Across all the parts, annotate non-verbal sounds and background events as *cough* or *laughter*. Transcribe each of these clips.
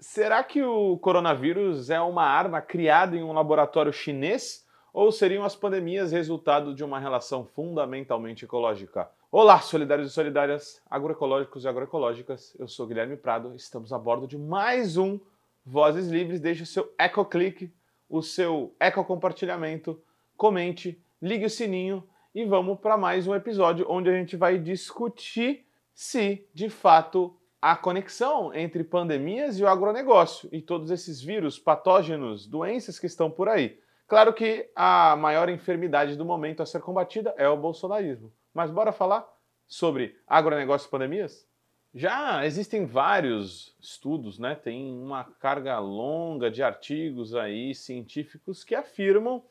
Será que o coronavírus é uma arma criada em um laboratório chinês ou seriam as pandemias resultado de uma relação fundamentalmente ecológica? Olá, solidários e solidárias, agroecológicos e agroecológicas. Eu sou Guilherme Prado, estamos a bordo de mais um Vozes Livres. Deixe o seu eco-clique, o seu eco-compartilhamento, comente, ligue o sininho e vamos para mais um episódio onde a gente vai discutir se de fato a conexão entre pandemias e o agronegócio e todos esses vírus, patógenos, doenças que estão por aí. Claro que a maior enfermidade do momento a ser combatida é o bolsonarismo. Mas bora falar sobre agronegócio e pandemias? Já existem vários estudos, né? Tem uma carga longa de artigos aí científicos que afirmam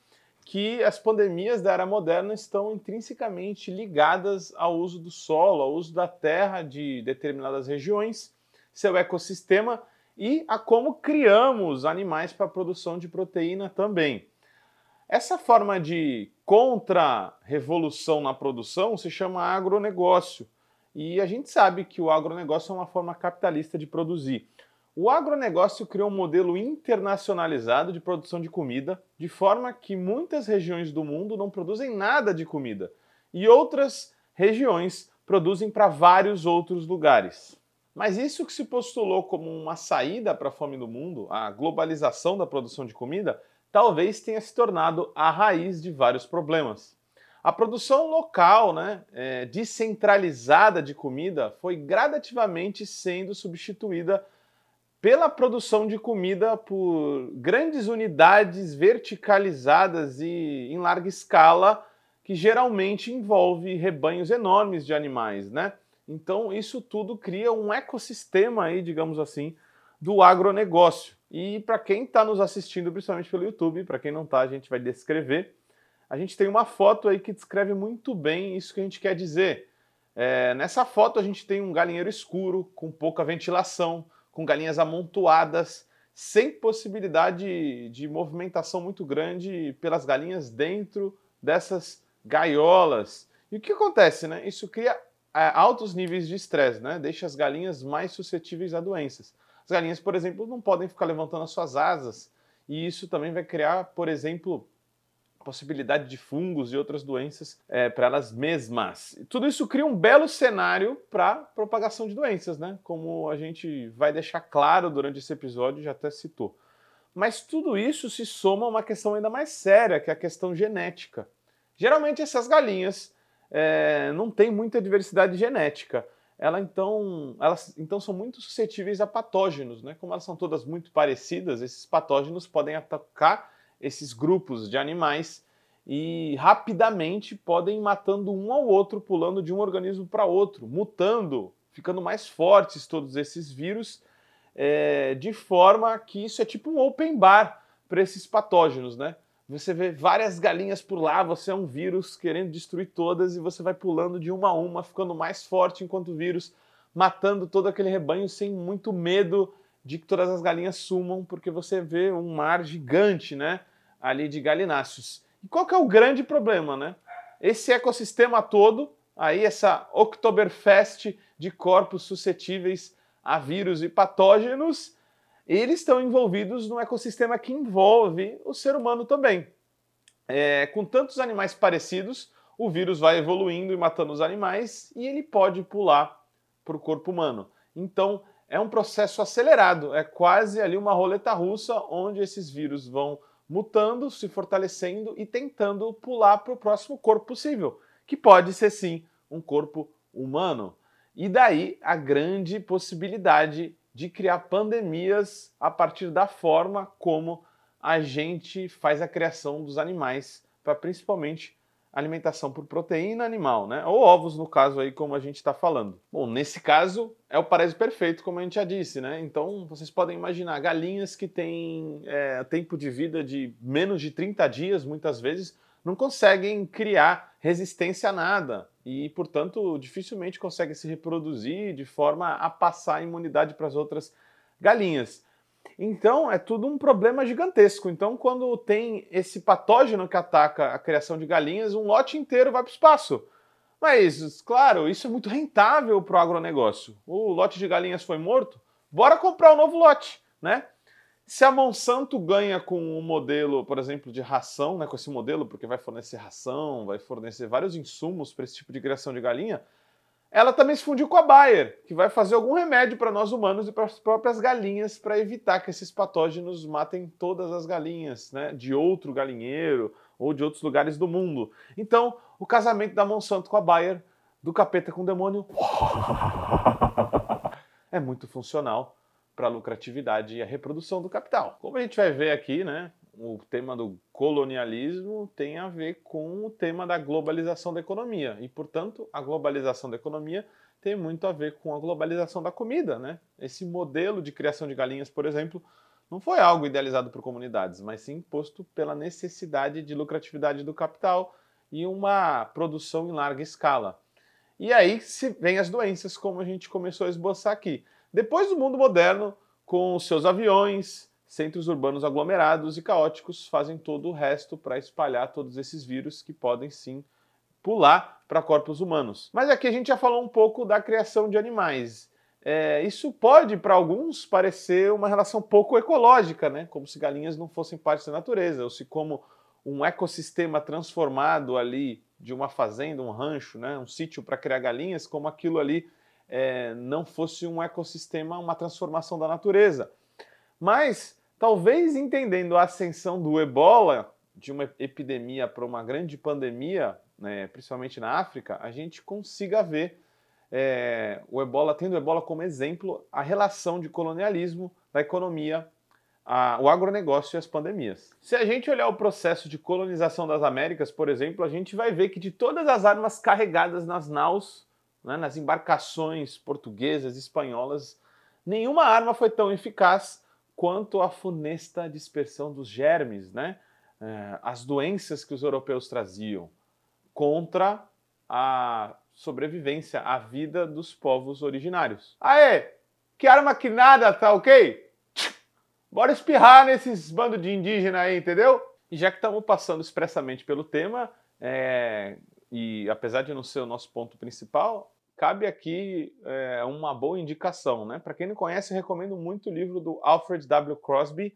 que as pandemias da era moderna estão intrinsecamente ligadas ao uso do solo, ao uso da terra de determinadas regiões, seu ecossistema e a como criamos animais para a produção de proteína também. Essa forma de contra-revolução na produção se chama agronegócio. E a gente sabe que o agronegócio é uma forma capitalista de produzir. O agronegócio criou um modelo internacionalizado de produção de comida, de forma que muitas regiões do mundo não produzem nada de comida e outras regiões produzem para vários outros lugares. Mas isso que se postulou como uma saída para a fome do mundo, a globalização da produção de comida, talvez tenha se tornado a raiz de vários problemas. A produção local, né, é, descentralizada de comida, foi gradativamente sendo substituída pela produção de comida por grandes unidades verticalizadas e em larga escala, que geralmente envolve rebanhos enormes de animais, né? Então isso tudo cria um ecossistema aí, digamos assim, do agronegócio. E para quem está nos assistindo, principalmente pelo YouTube, para quem não está, a gente vai descrever. A gente tem uma foto aí que descreve muito bem isso que a gente quer dizer. É, nessa foto a gente tem um galinheiro escuro, com pouca ventilação, com galinhas amontoadas, sem possibilidade de movimentação muito grande pelas galinhas dentro dessas gaiolas. E o que acontece, né? Isso cria é, altos níveis de estresse, né? Deixa as galinhas mais suscetíveis a doenças. As galinhas, por exemplo, não podem ficar levantando as suas asas, e isso também vai criar, por exemplo, possibilidade de fungos e outras doenças é, para elas mesmas. Tudo isso cria um belo cenário para propagação de doenças, né? Como a gente vai deixar claro durante esse episódio, já até citou. Mas tudo isso se soma a uma questão ainda mais séria, que é a questão genética. Geralmente essas galinhas é, não têm muita diversidade genética. Ela, então, elas então são muito suscetíveis a patógenos, né? Como elas são todas muito parecidas, esses patógenos podem atacar esses grupos de animais e rapidamente podem ir matando um ao outro, pulando de um organismo para outro, mutando, ficando mais fortes todos esses vírus, é, de forma que isso é tipo um open bar para esses patógenos, né? Você vê várias galinhas por lá, você é um vírus querendo destruir todas e você vai pulando de uma a uma, ficando mais forte enquanto vírus, matando todo aquele rebanho sem muito medo de que todas as galinhas sumam, porque você vê um mar gigante, né, ali de galináceos. E qual que é o grande problema, né? Esse ecossistema todo, aí essa Oktoberfest de corpos suscetíveis a vírus e patógenos, eles estão envolvidos num ecossistema que envolve o ser humano também. É, com tantos animais parecidos, o vírus vai evoluindo e matando os animais e ele pode pular para o corpo humano. Então, é um processo acelerado, é quase ali uma roleta russa onde esses vírus vão mutando, se fortalecendo e tentando pular para o próximo corpo possível, que pode ser sim um corpo humano. E daí a grande possibilidade de criar pandemias a partir da forma como a gente faz a criação dos animais para principalmente alimentação por proteína animal, né? Ou ovos, no caso aí, como a gente está falando. Bom, nesse caso é o paraíso perfeito, como a gente já disse, né? Então vocês podem imaginar galinhas que têm é, tempo de vida de menos de 30 dias, muitas vezes, não conseguem criar resistência a nada e, portanto, dificilmente conseguem se reproduzir de forma a passar a imunidade para as outras galinhas. Então é tudo um problema gigantesco. Então, quando tem esse patógeno que ataca a criação de galinhas, um lote inteiro vai para o espaço. Mas, claro, isso é muito rentável para o agronegócio. O lote de galinhas foi morto, bora comprar um novo lote. né? Se a Monsanto ganha com um modelo, por exemplo, de ração, né, com esse modelo, porque vai fornecer ração, vai fornecer vários insumos para esse tipo de criação de galinha, ela também se fundiu com a Bayer, que vai fazer algum remédio para nós humanos e para as próprias galinhas para evitar que esses patógenos matem todas as galinhas, né, de outro galinheiro ou de outros lugares do mundo. Então, o casamento da Monsanto com a Bayer, do capeta com o demônio, *laughs* é muito funcional para a lucratividade e a reprodução do capital. Como a gente vai ver aqui, né, o tema do colonialismo tem a ver com o tema da globalização da economia e, portanto, a globalização da economia tem muito a ver com a globalização da comida, né? Esse modelo de criação de galinhas, por exemplo, não foi algo idealizado por comunidades, mas sim imposto pela necessidade de lucratividade do capital e uma produção em larga escala. E aí se vem as doenças, como a gente começou a esboçar aqui. Depois do mundo moderno, com seus aviões, centros urbanos aglomerados e caóticos, fazem todo o resto para espalhar todos esses vírus que podem sim pular para corpos humanos. Mas aqui a gente já falou um pouco da criação de animais. É, isso pode, para alguns, parecer uma relação pouco ecológica, né? como se galinhas não fossem parte da natureza, ou se como um ecossistema transformado ali de uma fazenda, um rancho, né? um sítio para criar galinhas, como aquilo ali é, não fosse um ecossistema, uma transformação da natureza. Mas talvez entendendo a ascensão do ebola, de uma epidemia para uma grande pandemia, né, principalmente na África, a gente consiga ver é, o ebola, tendo o ebola como exemplo, a relação de colonialismo da economia, a, o agronegócio e as pandemias. Se a gente olhar o processo de colonização das Américas, por exemplo, a gente vai ver que de todas as armas carregadas nas naus né, nas embarcações portuguesas, espanholas, nenhuma arma foi tão eficaz quanto a funesta dispersão dos germes, né? É, as doenças que os europeus traziam contra a sobrevivência, a vida dos povos originários. Aê, que arma que nada, tá ok? Bora espirrar nesses bandos de indígena aí, entendeu? E já que estamos passando expressamente pelo tema, é, e apesar de não ser o nosso ponto principal, cabe aqui é, uma boa indicação. Né? Para quem não conhece, recomendo muito o livro do Alfred W. Crosby,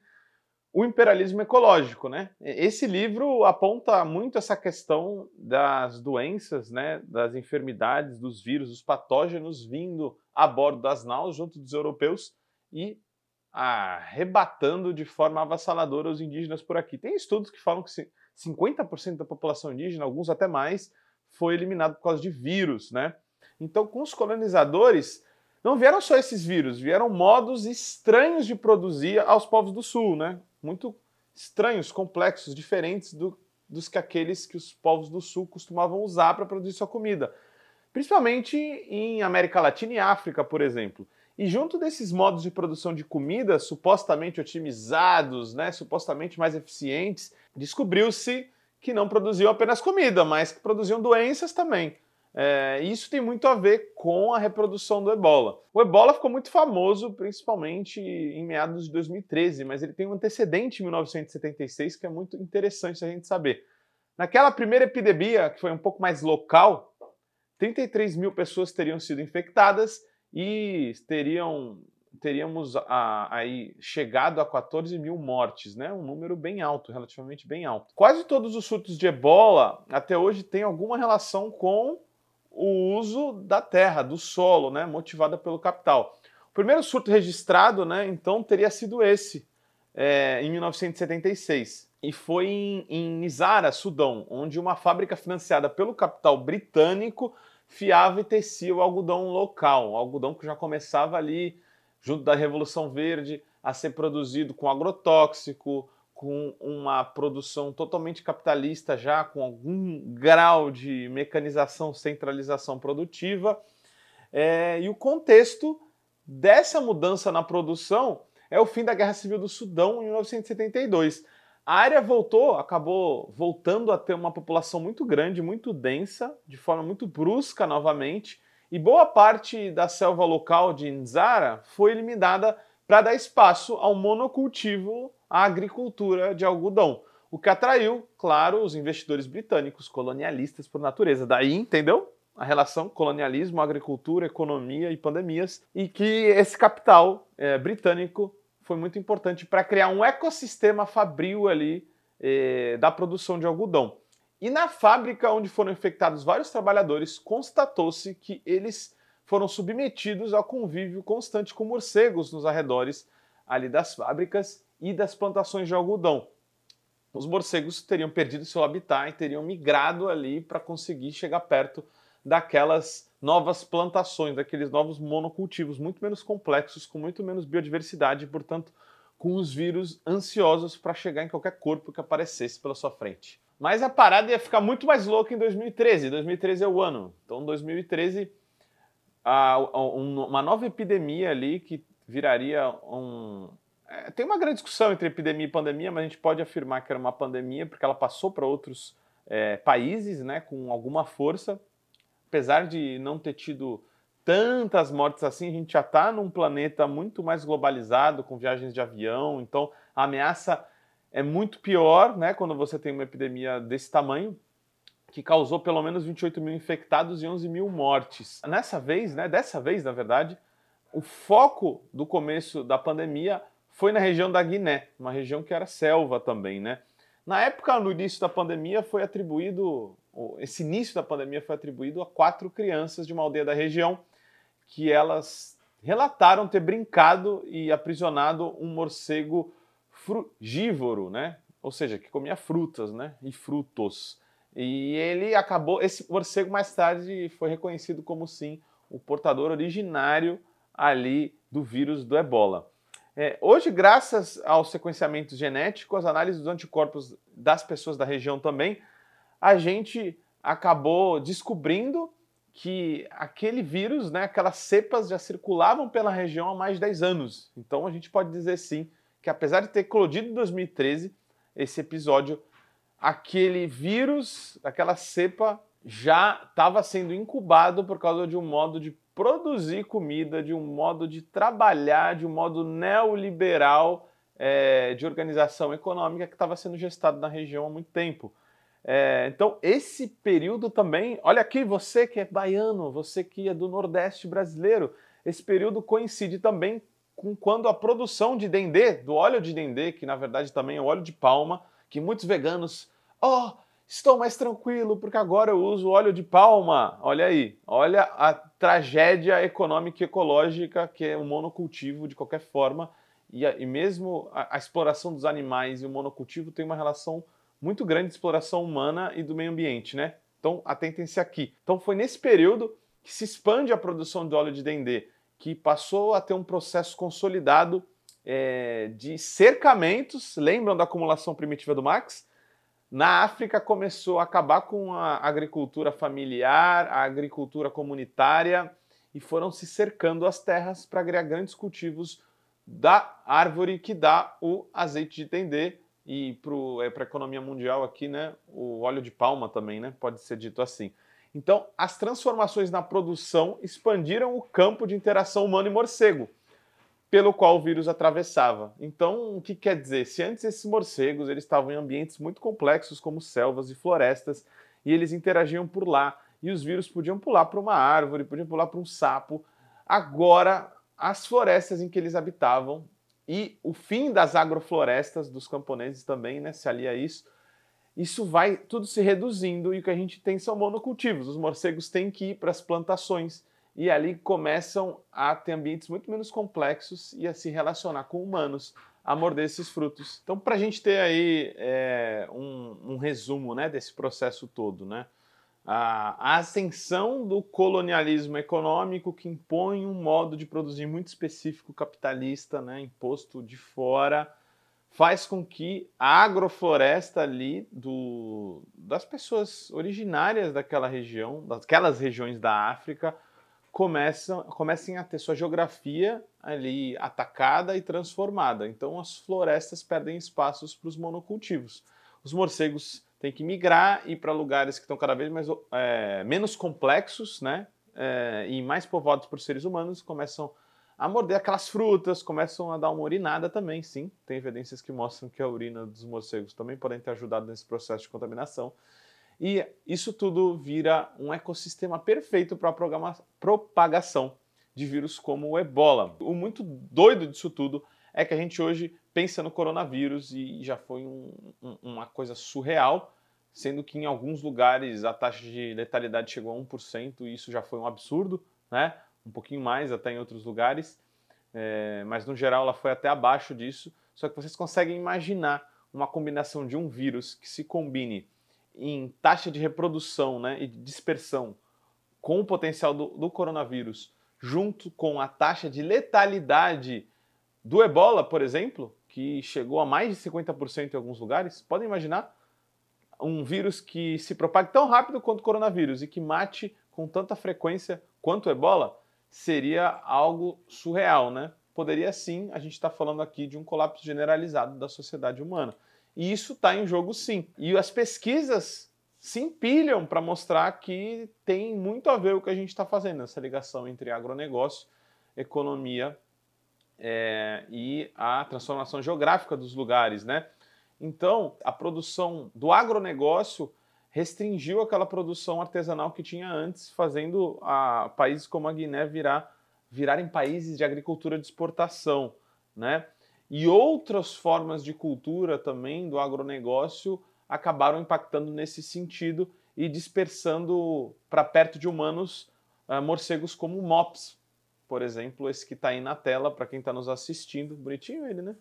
O Imperialismo Ecológico. Né? Esse livro aponta muito essa questão das doenças, né, das enfermidades, dos vírus, dos patógenos vindo a bordo das naus junto dos europeus e arrebatando de forma avassaladora os indígenas por aqui. Tem estudos que falam que 50% da população indígena, alguns até mais, foi eliminado por causa de vírus, né? Então, com os colonizadores, não vieram só esses vírus, vieram modos estranhos de produzir aos povos do sul, né? Muito estranhos, complexos, diferentes do, dos que aqueles que os povos do sul costumavam usar para produzir sua comida. Principalmente em América Latina e África, por exemplo. E junto desses modos de produção de comida supostamente otimizados, né, supostamente mais eficientes, descobriu-se que não produziam apenas comida, mas que produziam doenças também. É, isso tem muito a ver com a reprodução do ebola. O ebola ficou muito famoso, principalmente em meados de 2013, mas ele tem um antecedente em 1976 que é muito interessante a gente saber. Naquela primeira epidemia, que foi um pouco mais local, 33 mil pessoas teriam sido infectadas e teriam, teríamos a, aí chegado a 14 mil mortes, né? um número bem alto, relativamente bem alto. Quase todos os surtos de ebola até hoje têm alguma relação com o uso da terra, do solo, né, motivada pelo capital. O primeiro surto registrado, né, então, teria sido esse, é, em 1976. E foi em, em Nizara, Sudão, onde uma fábrica financiada pelo capital britânico fiava e tecia o algodão local, o algodão que já começava ali, junto da Revolução Verde, a ser produzido com agrotóxico, com uma produção totalmente capitalista, já com algum grau de mecanização, centralização produtiva. É, e o contexto dessa mudança na produção é o fim da Guerra Civil do Sudão em 1972. A área voltou, acabou voltando a ter uma população muito grande, muito densa, de forma muito brusca novamente, e boa parte da selva local de Nzara foi eliminada para dar espaço ao monocultivo a agricultura de algodão, o que atraiu, claro, os investidores britânicos colonialistas por natureza. Daí, entendeu? A relação colonialismo, agricultura, economia e pandemias, e que esse capital é, britânico foi muito importante para criar um ecossistema fabril ali eh, da produção de algodão. E na fábrica onde foram infectados vários trabalhadores, constatou-se que eles foram submetidos ao convívio constante com morcegos nos arredores ali das fábricas e das plantações de algodão. Os morcegos teriam perdido seu habitat e teriam migrado ali para conseguir chegar perto daquelas novas plantações, daqueles novos monocultivos muito menos complexos, com muito menos biodiversidade e, portanto, com os vírus ansiosos para chegar em qualquer corpo que aparecesse pela sua frente. Mas a parada ia ficar muito mais louca em 2013. 2013 é o ano. Então, 2013, a, a, uma nova epidemia ali que viraria um. É, tem uma grande discussão entre epidemia e pandemia, mas a gente pode afirmar que era uma pandemia porque ela passou para outros é, países né, com alguma força. Apesar de não ter tido tantas mortes assim, a gente já está num planeta muito mais globalizado, com viagens de avião, então a ameaça é muito pior, né, quando você tem uma epidemia desse tamanho, que causou pelo menos 28 mil infectados e 11 mil mortes. Nessa vez, né, dessa vez, na verdade, o foco do começo da pandemia foi na região da Guiné, uma região que era selva também, né? Na época, no início da pandemia, foi atribuído, esse início da pandemia foi atribuído a quatro crianças de uma aldeia da região que elas relataram ter brincado e aprisionado um morcego frugívoro, né? Ou seja, que comia frutas, né? E frutos. E ele acabou, esse morcego mais tarde foi reconhecido como sim o portador originário ali do vírus do ebola. É, hoje, graças ao sequenciamento genético, as análises dos anticorpos das pessoas da região também, a gente acabou descobrindo que aquele vírus, né, aquelas cepas já circulavam pela região há mais de 10 anos. Então a gente pode dizer sim que apesar de ter eclodido em 2013, esse episódio, aquele vírus, aquela cepa já estava sendo incubado por causa de um modo de produzir comida, de um modo de trabalhar, de um modo neoliberal é, de organização econômica que estava sendo gestado na região há muito tempo. É, então, esse período também, olha aqui, você que é baiano, você que é do Nordeste brasileiro, esse período coincide também com quando a produção de dendê, do óleo de dendê, que na verdade também é óleo de palma, que muitos veganos, oh, estou mais tranquilo porque agora eu uso óleo de palma. Olha aí, olha a tragédia econômica e ecológica que é o monocultivo de qualquer forma. E, a, e mesmo a, a exploração dos animais e o monocultivo tem uma relação muito grande de exploração humana e do meio ambiente, né? Então, atentem-se aqui. Então, foi nesse período que se expande a produção de óleo de dendê, que passou a ter um processo consolidado é, de cercamentos. Lembram da acumulação primitiva do Marx? Na África começou a acabar com a agricultura familiar, a agricultura comunitária e foram se cercando as terras para criar grandes cultivos da árvore que dá o azeite de dendê e para a economia mundial aqui, né, o óleo de palma também, né, pode ser dito assim. Então, as transformações na produção expandiram o campo de interação humano e morcego, pelo qual o vírus atravessava. Então, o que quer dizer? Se antes esses morcegos eles estavam em ambientes muito complexos, como selvas e florestas, e eles interagiam por lá, e os vírus podiam pular para uma árvore, podiam pular para um sapo, agora as florestas em que eles habitavam e o fim das agroflorestas dos camponeses também né, se alia a isso. Isso vai tudo se reduzindo e o que a gente tem são monocultivos. Os morcegos têm que ir para as plantações e ali começam a ter ambientes muito menos complexos e a se relacionar com humanos, a morder esses frutos. Então, para a gente ter aí é, um, um, resumo né, desse processo todo, né? a ascensão do colonialismo econômico que impõe um modo de produzir muito específico capitalista, né, imposto de fora, faz com que a agrofloresta ali do, das pessoas originárias daquela região, daquelas regiões da África, começam, comecem a ter sua geografia ali atacada e transformada. Então as florestas perdem espaços para os monocultivos. Os morcegos tem que migrar e para lugares que estão cada vez mais, é, menos complexos, né? É, e mais povoados por seres humanos, começam a morder aquelas frutas, começam a dar uma urinada também, sim. Tem evidências que mostram que a urina dos morcegos também podem ter ajudado nesse processo de contaminação. E isso tudo vira um ecossistema perfeito para a propagação de vírus como o ebola. O muito doido disso tudo é que a gente hoje pensa no coronavírus e já foi um, um, uma coisa surreal, sendo que em alguns lugares a taxa de letalidade chegou a 1% e isso já foi um absurdo, né? Um pouquinho mais até em outros lugares, é, mas no geral ela foi até abaixo disso. Só que vocês conseguem imaginar uma combinação de um vírus que se combine em taxa de reprodução né, e de dispersão com o potencial do, do coronavírus, junto com a taxa de letalidade do ebola, por exemplo, que chegou a mais de 50% em alguns lugares. Podem imaginar um vírus que se propague tão rápido quanto o coronavírus e que mate com tanta frequência quanto o ebola? Seria algo surreal, né? Poderia sim, a gente está falando aqui de um colapso generalizado da sociedade humana. E isso está em jogo sim. E as pesquisas se empilham para mostrar que tem muito a ver o que a gente está fazendo, essa ligação entre agronegócio, economia é, e a transformação geográfica dos lugares, né? Então, a produção do agronegócio restringiu aquela produção artesanal que tinha antes, fazendo a países como a Guiné virar, virarem países de agricultura de exportação, né? E outras formas de cultura também do agronegócio acabaram impactando nesse sentido e dispersando para perto de humanos uh, morcegos como mops, por exemplo, esse que está aí na tela para quem está nos assistindo, bonitinho ele, né?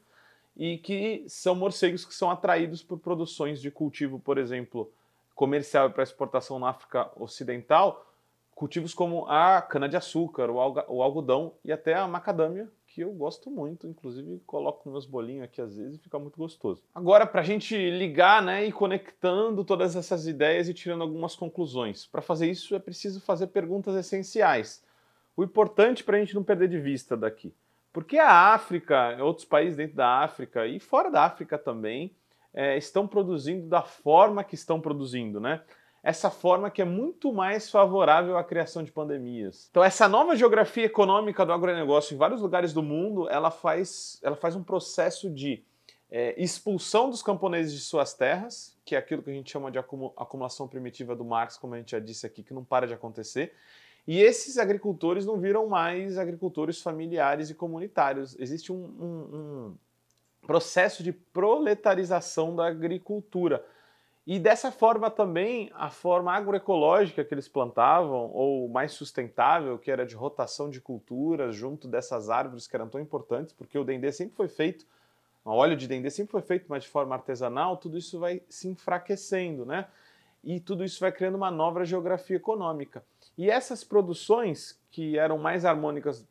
E que são morcegos que são atraídos por produções de cultivo, por exemplo, comercial e para exportação na África Ocidental, cultivos como a cana-de-açúcar, o algodão e até a macadâmia, que eu gosto muito, inclusive coloco nos meus bolinhos aqui às vezes e fica muito gostoso. Agora, para a gente ligar né, e conectando todas essas ideias e tirando algumas conclusões. Para fazer isso é preciso fazer perguntas essenciais o importante para a gente não perder de vista daqui. Porque a África, outros países dentro da África e fora da África também, é, estão produzindo da forma que estão produzindo, né? Essa forma que é muito mais favorável à criação de pandemias. Então, essa nova geografia econômica do agronegócio em vários lugares do mundo, ela faz, ela faz um processo de é, expulsão dos camponeses de suas terras, que é aquilo que a gente chama de acumulação primitiva do Marx, como a gente já disse aqui, que não para de acontecer. E esses agricultores não viram mais agricultores familiares e comunitários. Existe um, um, um processo de proletarização da agricultura. E dessa forma também, a forma agroecológica que eles plantavam, ou mais sustentável, que era de rotação de culturas junto dessas árvores que eram tão importantes, porque o dendê sempre foi feito, o óleo de dendê sempre foi feito, mas de forma artesanal, tudo isso vai se enfraquecendo, né? E tudo isso vai criando uma nova geografia econômica. E essas produções, que eram mais harmônicas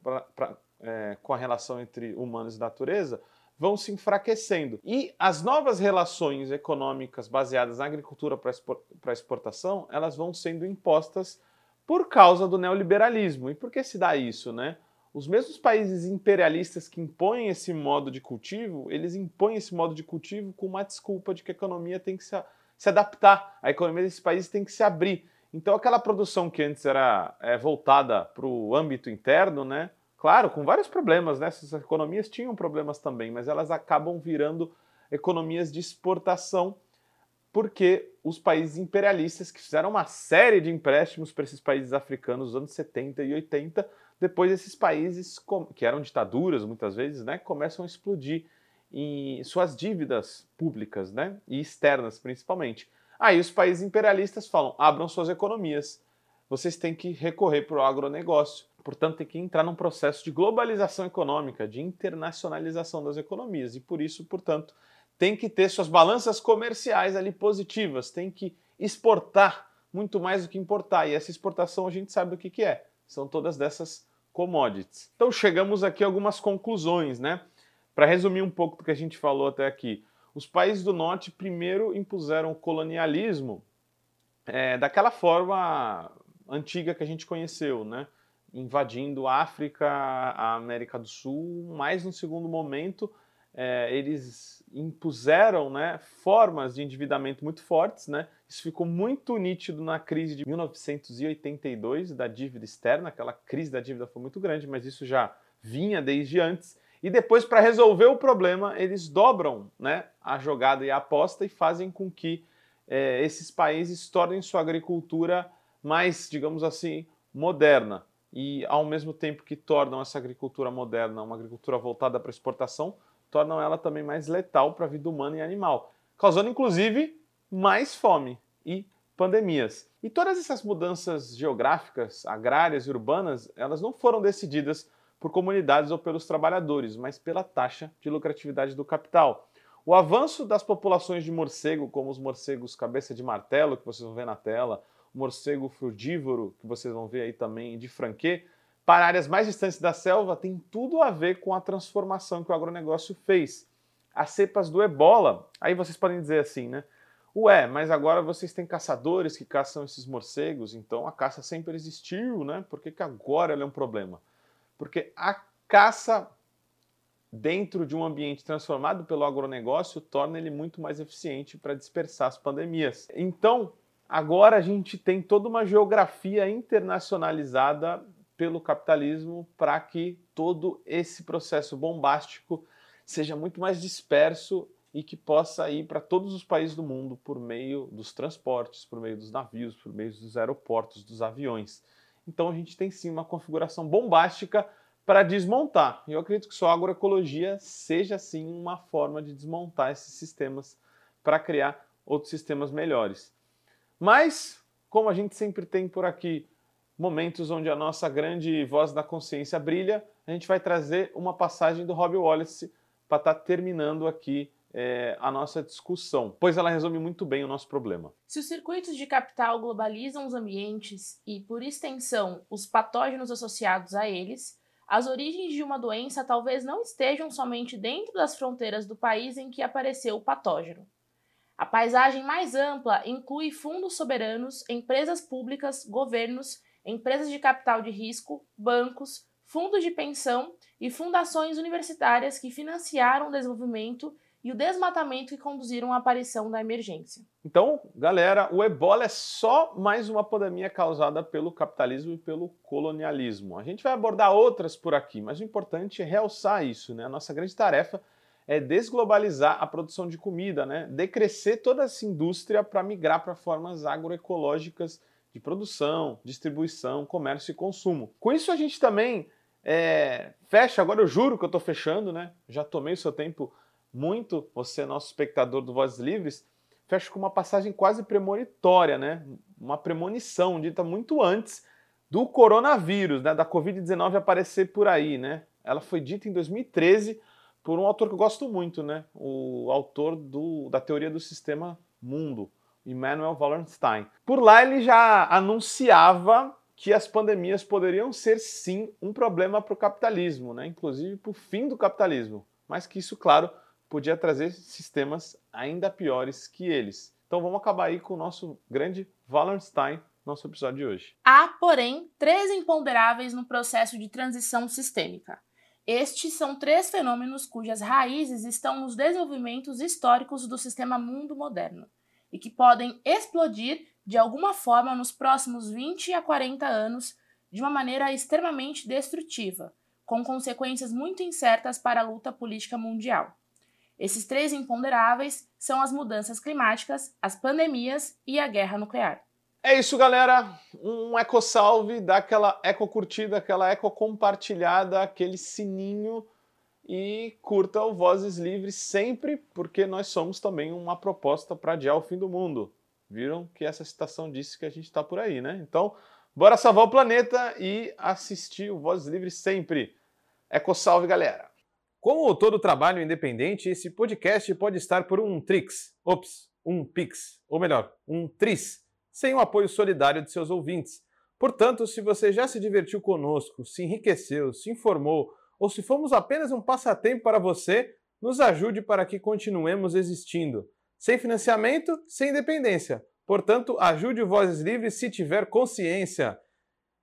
é, com a relação entre humanos e natureza, vão se enfraquecendo. E as novas relações econômicas baseadas na agricultura para exportação, elas vão sendo impostas por causa do neoliberalismo. E por que se dá isso, né? Os mesmos países imperialistas que impõem esse modo de cultivo, eles impõem esse modo de cultivo com uma desculpa de que a economia tem que se, se adaptar, a economia desses países tem que se abrir. Então, aquela produção que antes era é, voltada para o âmbito interno, né? Claro, com vários problemas, né? Essas economias tinham problemas também, mas elas acabam virando economias de exportação, porque os países imperialistas que fizeram uma série de empréstimos para esses países africanos nos anos 70 e 80, depois esses países, que eram ditaduras muitas vezes, né, começam a explodir em suas dívidas públicas né, e externas principalmente. Aí os países imperialistas falam: abram suas economias, vocês têm que recorrer para o agronegócio. Portanto, tem que entrar num processo de globalização econômica, de internacionalização das economias. E por isso, portanto, tem que ter suas balanças comerciais ali positivas, tem que exportar muito mais do que importar. E essa exportação a gente sabe o que, que é. São todas dessas commodities. Então chegamos aqui a algumas conclusões, né? Para resumir um pouco do que a gente falou até aqui. Os países do norte primeiro impuseram o colonialismo é, daquela forma antiga que a gente conheceu, né? Invadindo a África, a América do Sul, mas no segundo momento é, eles impuseram né, formas de endividamento muito fortes. Né? Isso ficou muito nítido na crise de 1982 da dívida externa. Aquela crise da dívida foi muito grande, mas isso já vinha desde antes. E depois, para resolver o problema, eles dobram né, a jogada e a aposta e fazem com que é, esses países tornem sua agricultura mais, digamos assim, moderna. E ao mesmo tempo que tornam essa agricultura moderna uma agricultura voltada para exportação, tornam ela também mais letal para a vida humana e animal, causando inclusive mais fome e pandemias. E todas essas mudanças geográficas, agrárias e urbanas, elas não foram decididas por comunidades ou pelos trabalhadores, mas pela taxa de lucratividade do capital. O avanço das populações de morcego, como os morcegos cabeça de martelo, que vocês vão ver na tela, o morcego frugívoro, que vocês vão ver aí também de franquê, para áreas mais distantes da selva, tem tudo a ver com a transformação que o agronegócio fez. As cepas do ebola, aí vocês podem dizer assim, né? Ué, mas agora vocês têm caçadores que caçam esses morcegos, então a caça sempre existiu, né? Por que, que agora ela é um problema? Porque a caça dentro de um ambiente transformado pelo agronegócio torna ele muito mais eficiente para dispersar as pandemias. Então, agora a gente tem toda uma geografia internacionalizada pelo capitalismo para que todo esse processo bombástico seja muito mais disperso e que possa ir para todos os países do mundo por meio dos transportes, por meio dos navios, por meio dos aeroportos, dos aviões. Então a gente tem sim uma configuração bombástica para desmontar. E eu acredito que só a agroecologia seja sim uma forma de desmontar esses sistemas para criar outros sistemas melhores. Mas, como a gente sempre tem por aqui momentos onde a nossa grande voz da consciência brilha, a gente vai trazer uma passagem do Robbie Wallace para estar tá terminando aqui é, a nossa discussão, pois ela resume muito bem o nosso problema. Se os circuitos de capital globalizam os ambientes e, por extensão, os patógenos associados a eles, as origens de uma doença talvez não estejam somente dentro das fronteiras do país em que apareceu o patógeno. A paisagem mais ampla inclui fundos soberanos, empresas públicas, governos, empresas de capital de risco, bancos, fundos de pensão e fundações universitárias que financiaram o desenvolvimento e o desmatamento que conduziram à aparição da emergência. Então, galera, o ebola é só mais uma pandemia causada pelo capitalismo e pelo colonialismo. A gente vai abordar outras por aqui, mas o importante é realçar isso, né? A nossa grande tarefa é desglobalizar a produção de comida, né? Decrescer toda essa indústria para migrar para formas agroecológicas de produção, distribuição, comércio e consumo. Com isso a gente também é, fecha, agora eu juro que eu estou fechando, né? Já tomei o seu tempo muito, você, nosso espectador do Vozes Livres, fecha com uma passagem quase premonitória, né? Uma premonição dita muito antes do coronavírus, né? Da Covid-19 aparecer por aí, né? Ela foi dita em 2013 por um autor que eu gosto muito, né? O autor do, da teoria do sistema mundo, Immanuel Wallerstein. Por lá ele já anunciava que as pandemias poderiam ser sim um problema para o capitalismo, né? inclusive para o fim do capitalismo, mas que isso, claro, podia trazer sistemas ainda piores que eles. Então vamos acabar aí com o nosso grande Wallenstein, nosso episódio de hoje. Há, porém, três imponderáveis no processo de transição sistêmica. Estes são três fenômenos cujas raízes estão nos desenvolvimentos históricos do sistema mundo moderno e que podem explodir de alguma forma nos próximos 20 a 40 anos de uma maneira extremamente destrutiva, com consequências muito incertas para a luta política mundial. Esses três imponderáveis são as mudanças climáticas, as pandemias e a guerra nuclear. É isso, galera. Um eco salve, dá aquela eco curtida, aquela eco compartilhada, aquele sininho e curta o Vozes Livres sempre, porque nós somos também uma proposta para adiar o fim do mundo. Viram que essa citação disse que a gente está por aí, né? Então, bora salvar o planeta e assistir o Vozes Livres sempre. Eco salve, galera! Como todo trabalho independente, esse podcast pode estar por um Trix, ops, um Pix, ou melhor, um Tris, sem o apoio solidário de seus ouvintes. Portanto, se você já se divertiu conosco, se enriqueceu, se informou, ou se fomos apenas um passatempo para você, nos ajude para que continuemos existindo. Sem financiamento, sem independência. Portanto, ajude o Vozes Livres se tiver consciência.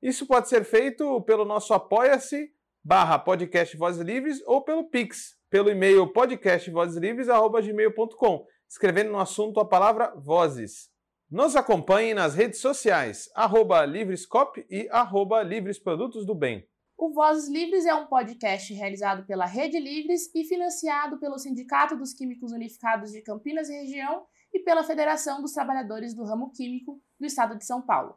Isso pode ser feito pelo nosso Apoia-se barra podcast Vozes Livres ou pelo Pix, pelo e-mail podcastvozeslivres.gmail.com, escrevendo no assunto a palavra Vozes. Nos acompanhe nas redes sociais, arroba Livrescop e arroba Livres Produtos do Bem. O Vozes Livres é um podcast realizado pela Rede Livres e financiado pelo Sindicato dos Químicos Unificados de Campinas e Região e pela Federação dos Trabalhadores do Ramo Químico do Estado de São Paulo.